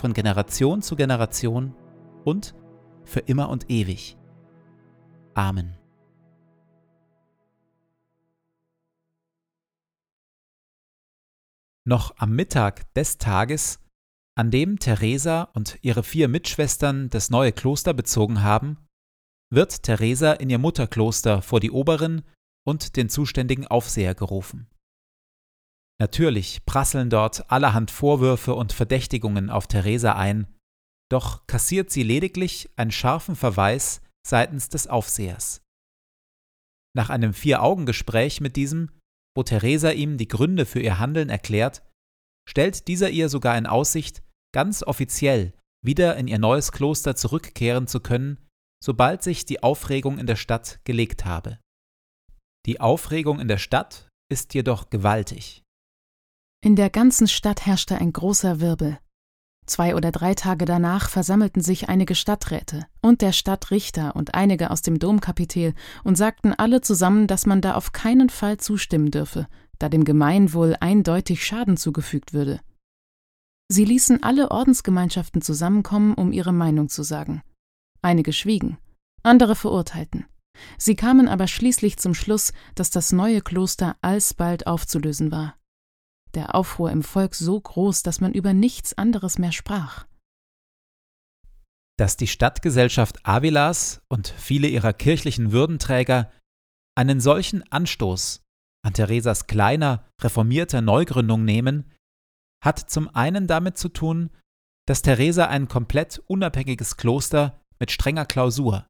von Generation zu Generation und für immer und ewig. Amen. Noch am Mittag des Tages, an dem Theresa und ihre vier Mitschwestern das neue Kloster bezogen haben, wird Theresa in ihr Mutterkloster vor die Oberin und den zuständigen Aufseher gerufen. Natürlich prasseln dort allerhand Vorwürfe und Verdächtigungen auf Theresa ein, doch kassiert sie lediglich einen scharfen Verweis seitens des Aufsehers. Nach einem Vier-Augen-Gespräch mit diesem, wo Theresa ihm die Gründe für ihr Handeln erklärt, stellt dieser ihr sogar in Aussicht, ganz offiziell wieder in ihr neues Kloster zurückkehren zu können, sobald sich die Aufregung in der Stadt gelegt habe. Die Aufregung in der Stadt ist jedoch gewaltig. In der ganzen Stadt herrschte ein großer Wirbel. Zwei oder drei Tage danach versammelten sich einige Stadträte und der Stadtrichter und einige aus dem Domkapitel und sagten alle zusammen, dass man da auf keinen Fall zustimmen dürfe, da dem Gemeinwohl eindeutig Schaden zugefügt würde. Sie ließen alle Ordensgemeinschaften zusammenkommen, um ihre Meinung zu sagen. Einige schwiegen, andere verurteilten. Sie kamen aber schließlich zum Schluss, dass das neue Kloster alsbald aufzulösen war der Aufruhr im Volk so groß, dass man über nichts anderes mehr sprach. Dass die Stadtgesellschaft Avilas und viele ihrer kirchlichen Würdenträger einen solchen Anstoß an Theresas kleiner, reformierter Neugründung nehmen, hat zum einen damit zu tun, dass Theresa ein komplett unabhängiges Kloster mit strenger Klausur,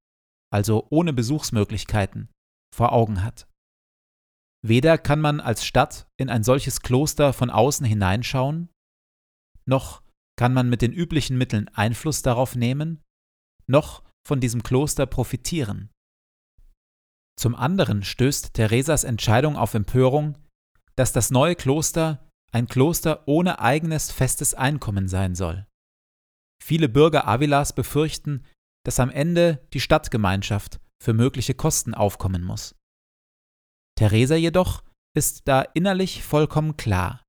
also ohne Besuchsmöglichkeiten, vor Augen hat. Weder kann man als Stadt in ein solches Kloster von außen hineinschauen, noch kann man mit den üblichen Mitteln Einfluss darauf nehmen, noch von diesem Kloster profitieren. Zum anderen stößt Theresas Entscheidung auf Empörung, dass das neue Kloster ein Kloster ohne eigenes festes Einkommen sein soll. Viele Bürger Avilas befürchten, dass am Ende die Stadtgemeinschaft für mögliche Kosten aufkommen muss. Theresa jedoch ist da innerlich vollkommen klar.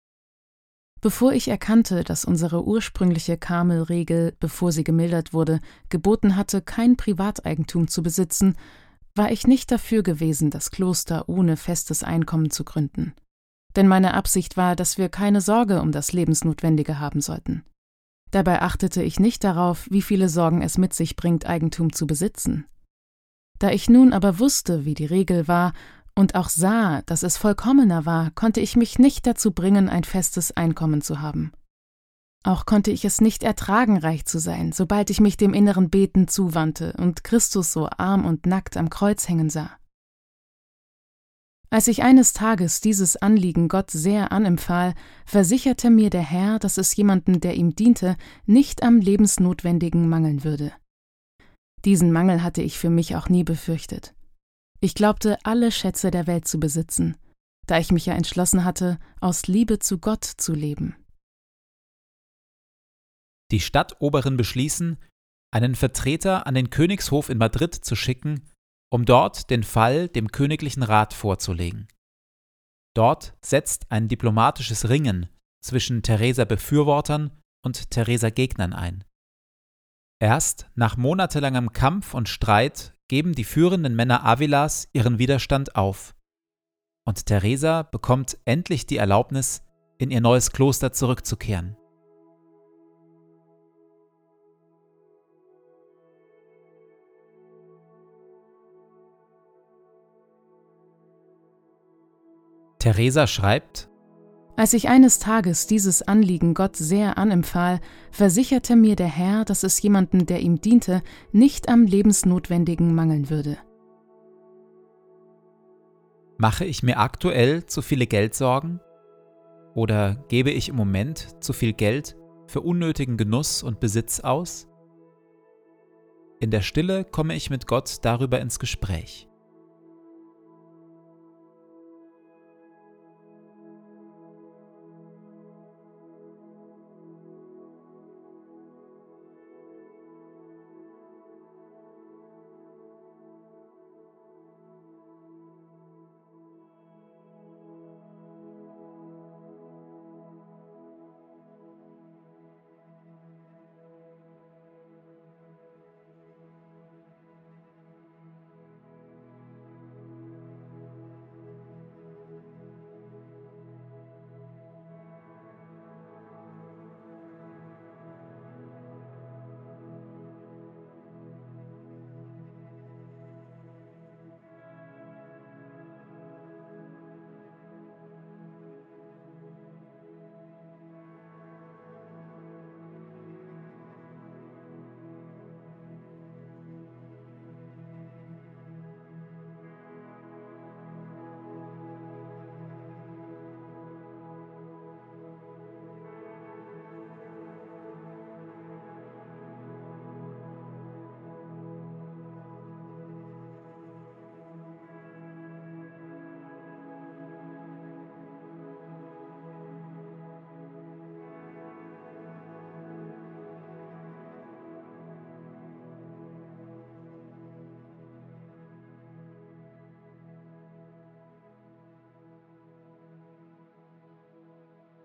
Bevor ich erkannte, dass unsere ursprüngliche Karmelregel, bevor sie gemildert wurde, geboten hatte, kein Privateigentum zu besitzen, war ich nicht dafür gewesen, das Kloster ohne festes Einkommen zu gründen. Denn meine Absicht war, dass wir keine Sorge um das Lebensnotwendige haben sollten. Dabei achtete ich nicht darauf, wie viele Sorgen es mit sich bringt, Eigentum zu besitzen. Da ich nun aber wusste, wie die Regel war, und auch sah, dass es vollkommener war, konnte ich mich nicht dazu bringen, ein festes Einkommen zu haben. Auch konnte ich es nicht ertragen, reich zu sein, sobald ich mich dem inneren Beten zuwandte und Christus so arm und nackt am Kreuz hängen sah. Als ich eines Tages dieses Anliegen Gott sehr anempfahl, versicherte mir der Herr, dass es jemanden, der ihm diente, nicht am Lebensnotwendigen mangeln würde. Diesen Mangel hatte ich für mich auch nie befürchtet. Ich glaubte, alle Schätze der Welt zu besitzen, da ich mich ja entschlossen hatte, aus Liebe zu Gott zu leben. Die Stadtoberen beschließen, einen Vertreter an den Königshof in Madrid zu schicken, um dort den Fall dem königlichen Rat vorzulegen. Dort setzt ein diplomatisches Ringen zwischen Theresa Befürwortern und Theresa Gegnern ein. Erst nach monatelangem Kampf und Streit geben die führenden Männer Avilas ihren Widerstand auf. Und Teresa bekommt endlich die Erlaubnis, in ihr neues Kloster zurückzukehren. Teresa schreibt, als ich eines Tages dieses Anliegen Gott sehr anempfahl, versicherte mir der Herr, dass es jemanden, der ihm diente, nicht am Lebensnotwendigen mangeln würde. Mache ich mir aktuell zu viele Geldsorgen? Oder gebe ich im Moment zu viel Geld für unnötigen Genuss und Besitz aus? In der Stille komme ich mit Gott darüber ins Gespräch.